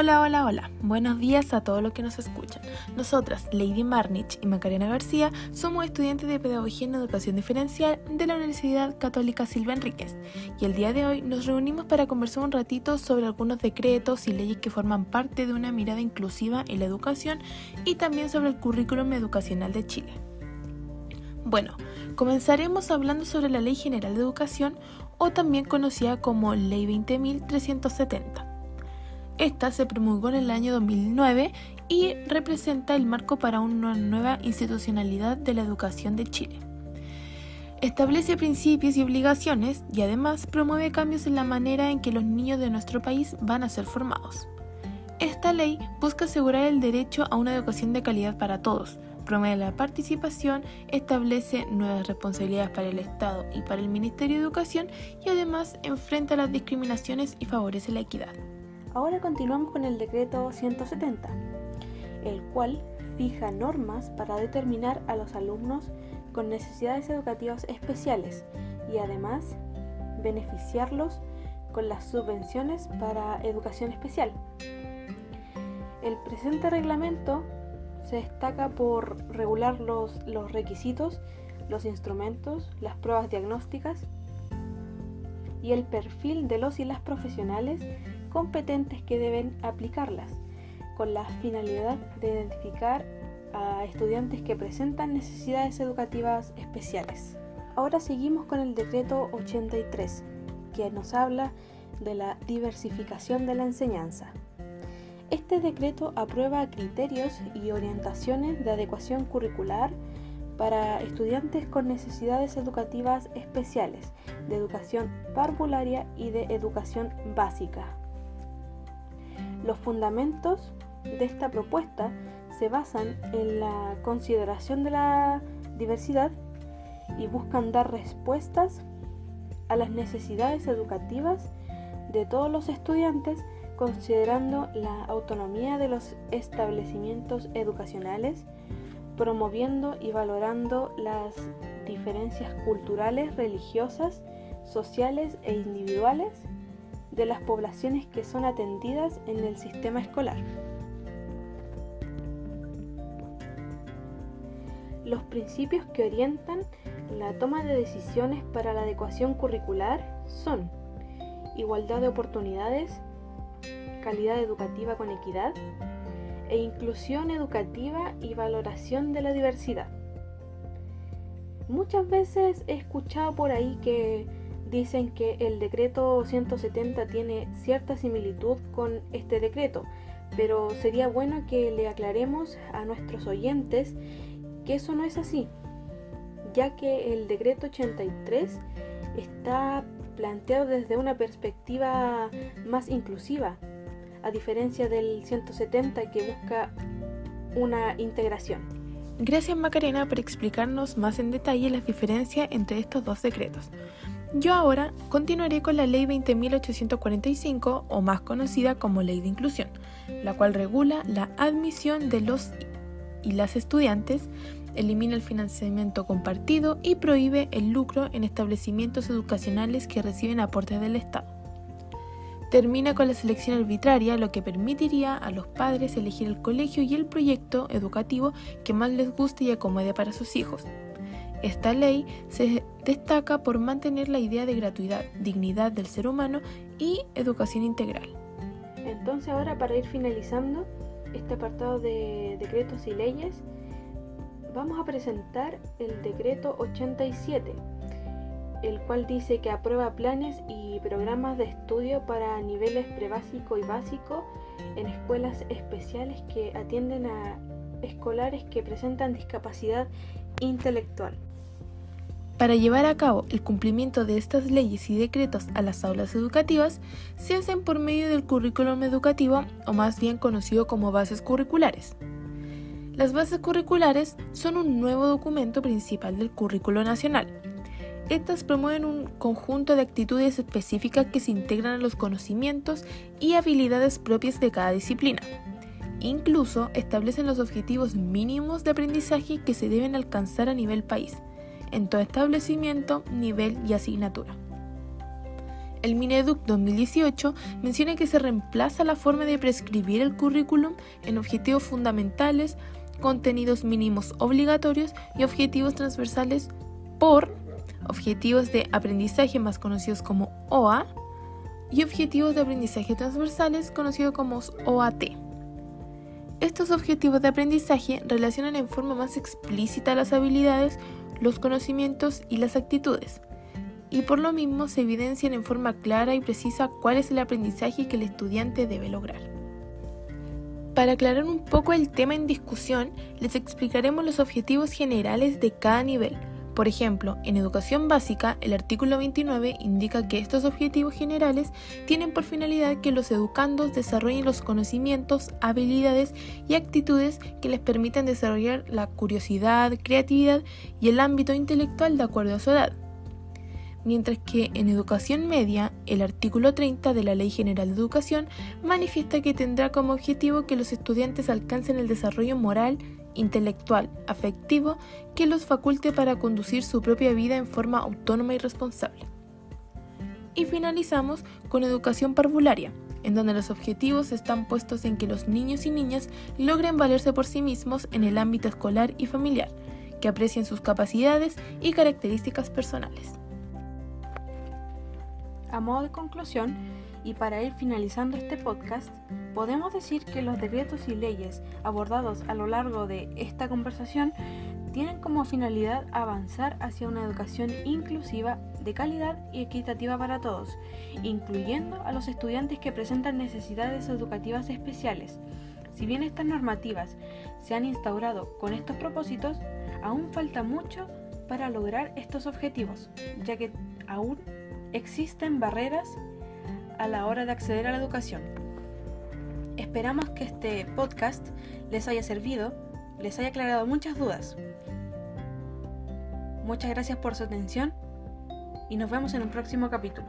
Hola, hola, hola. Buenos días a todos los que nos escuchan. Nosotras, Lady Marnich y Macarena García, somos estudiantes de Pedagogía en Educación Diferencial de la Universidad Católica Silva Enríquez y el día de hoy nos reunimos para conversar un ratito sobre algunos decretos y leyes que forman parte de una mirada inclusiva en la educación y también sobre el currículum educacional de Chile. Bueno, comenzaremos hablando sobre la Ley General de Educación o también conocida como Ley 20.370. Esta se promulgó en el año 2009 y representa el marco para una nueva institucionalidad de la educación de Chile. Establece principios y obligaciones y además promueve cambios en la manera en que los niños de nuestro país van a ser formados. Esta ley busca asegurar el derecho a una educación de calidad para todos, promueve la participación, establece nuevas responsabilidades para el Estado y para el Ministerio de Educación y además enfrenta las discriminaciones y favorece la equidad. Ahora continuamos con el decreto 170, el cual fija normas para determinar a los alumnos con necesidades educativas especiales y además beneficiarlos con las subvenciones para educación especial. El presente reglamento se destaca por regular los, requisitos, los instrumentos, las pruebas diagnósticas y el perfil de los y las profesionales competentes que deben aplicarlas, con la finalidad de identificar a estudiantes que presentan necesidades educativas especiales. Ahora seguimos con el decreto 83, que nos habla de la diversificación de la enseñanza. Este decreto aprueba criterios y orientaciones de adecuación curricular para estudiantes con necesidades educativas especiales, de educación parvularia y de educación básica. Los fundamentos de esta propuesta se basan en la consideración de la diversidad y buscan dar respuestas a las necesidades educativas de todos los estudiantes considerando la autonomía de los establecimientos educacionales, promoviendo y valorando las diferencias culturales, religiosas, sociales e individuales de las poblaciones que son atendidas en el sistema escolar. Los principios que orientan la toma de decisiones para la adecuación curricular son igualdad de oportunidades, calidad educativa con equidad e inclusión educativa y valoración de la diversidad. Muchas veces he escuchado por ahí que dicen que el decreto 170 tiene cierta similitud con este decreto, pero sería bueno que le aclaremos a nuestros oyentes que eso no es así, ya que el decreto 83 está planteado desde una perspectiva más inclusiva, a diferencia del 170 que busca una integración. Gracias Macarena por explicarnos más en detalle las diferencias entre estos dos decretos. Yo ahora continuaré con la Ley 20.845 o más conocida como Ley de Inclusión, la cual regula la admisión de los y las estudiantes, elimina el financiamiento compartido y prohíbe el lucro en establecimientos educacionales que reciben aportes del Estado. Termina con la selección arbitraria, lo que permitiría a los padres elegir el colegio y el proyecto educativo que más les guste y acomode para sus hijos. Esta ley se destaca por mantener la idea de gratuidad, dignidad del ser humano y educación integral. Entonces ahora para ir finalizando este apartado de decretos y leyes, vamos a presentar el decreto 87, el cual dice que aprueba planes y programas de estudio para niveles prebásico y básico en escuelas especiales que atienden a escolares que presentan discapacidad intelectual. Para llevar a cabo el cumplimiento de estas leyes y decretos a las aulas educativas, se hacen por medio del currículum educativo o más bien conocido como bases curriculares. Las bases curriculares son un nuevo documento principal del currículo nacional. Estas promueven un conjunto de actitudes específicas que se integran a los conocimientos y habilidades propias de cada disciplina. Incluso establecen los objetivos mínimos de aprendizaje que se deben alcanzar a nivel país en todo establecimiento, nivel y asignatura. el Mineduc 2018 menciona que se reemplaza la forma de prescribir el currículum en objetivos fundamentales, contenidos mínimos obligatorios y objetivos transversales por objetivos de aprendizaje más conocidos como OA y objetivos de aprendizaje transversales conocidos como OAT. Estos objetivos de aprendizaje relacionan en forma más explícita las habilidades, los conocimientos y las actitudes, y por lo mismo se evidencian en forma clara y precisa cuál es el aprendizaje que el estudiante debe lograr. Para aclarar un poco el tema en discusión, les explicaremos los objetivos generales de cada nivel, por ejemplo, en educación básica, el artículo 29 indica que estos objetivos generales tienen por finalidad que los educandos desarrollen los conocimientos, habilidades y actitudes que les permitan desarrollar la curiosidad, creatividad y el ámbito intelectual de acuerdo a su edad. Mientras que en educación media, el artículo 30 de la Ley General de Educación manifiesta que tendrá como objetivo que los estudiantes alcancen el desarrollo moral, intelectual, afectivo, que los faculte para conducir su propia vida en forma autónoma y responsable. Y finalizamos con educación parvularia, en donde los objetivos están puestos en que los niños y niñas logren valerse por sí mismos en el ámbito escolar y familiar, que aprecien sus capacidades y características personales. A modo de conclusión, y para ir finalizando este podcast, podemos decir que los decretos y leyes abordados a lo largo de esta conversación tienen como finalidad avanzar hacia una educación inclusiva, de calidad y equitativa para todos, incluyendo a los estudiantes que presentan necesidades educativas especiales. Si bien estas normativas se han instaurado con estos propósitos, aún falta mucho para lograr estos objetivos, ya que aún existen barreras a la hora de acceder a la educación. Esperamos que este podcast les haya servido, les haya aclarado muchas dudas. Muchas gracias por su atención y nos vemos en un próximo capítulo.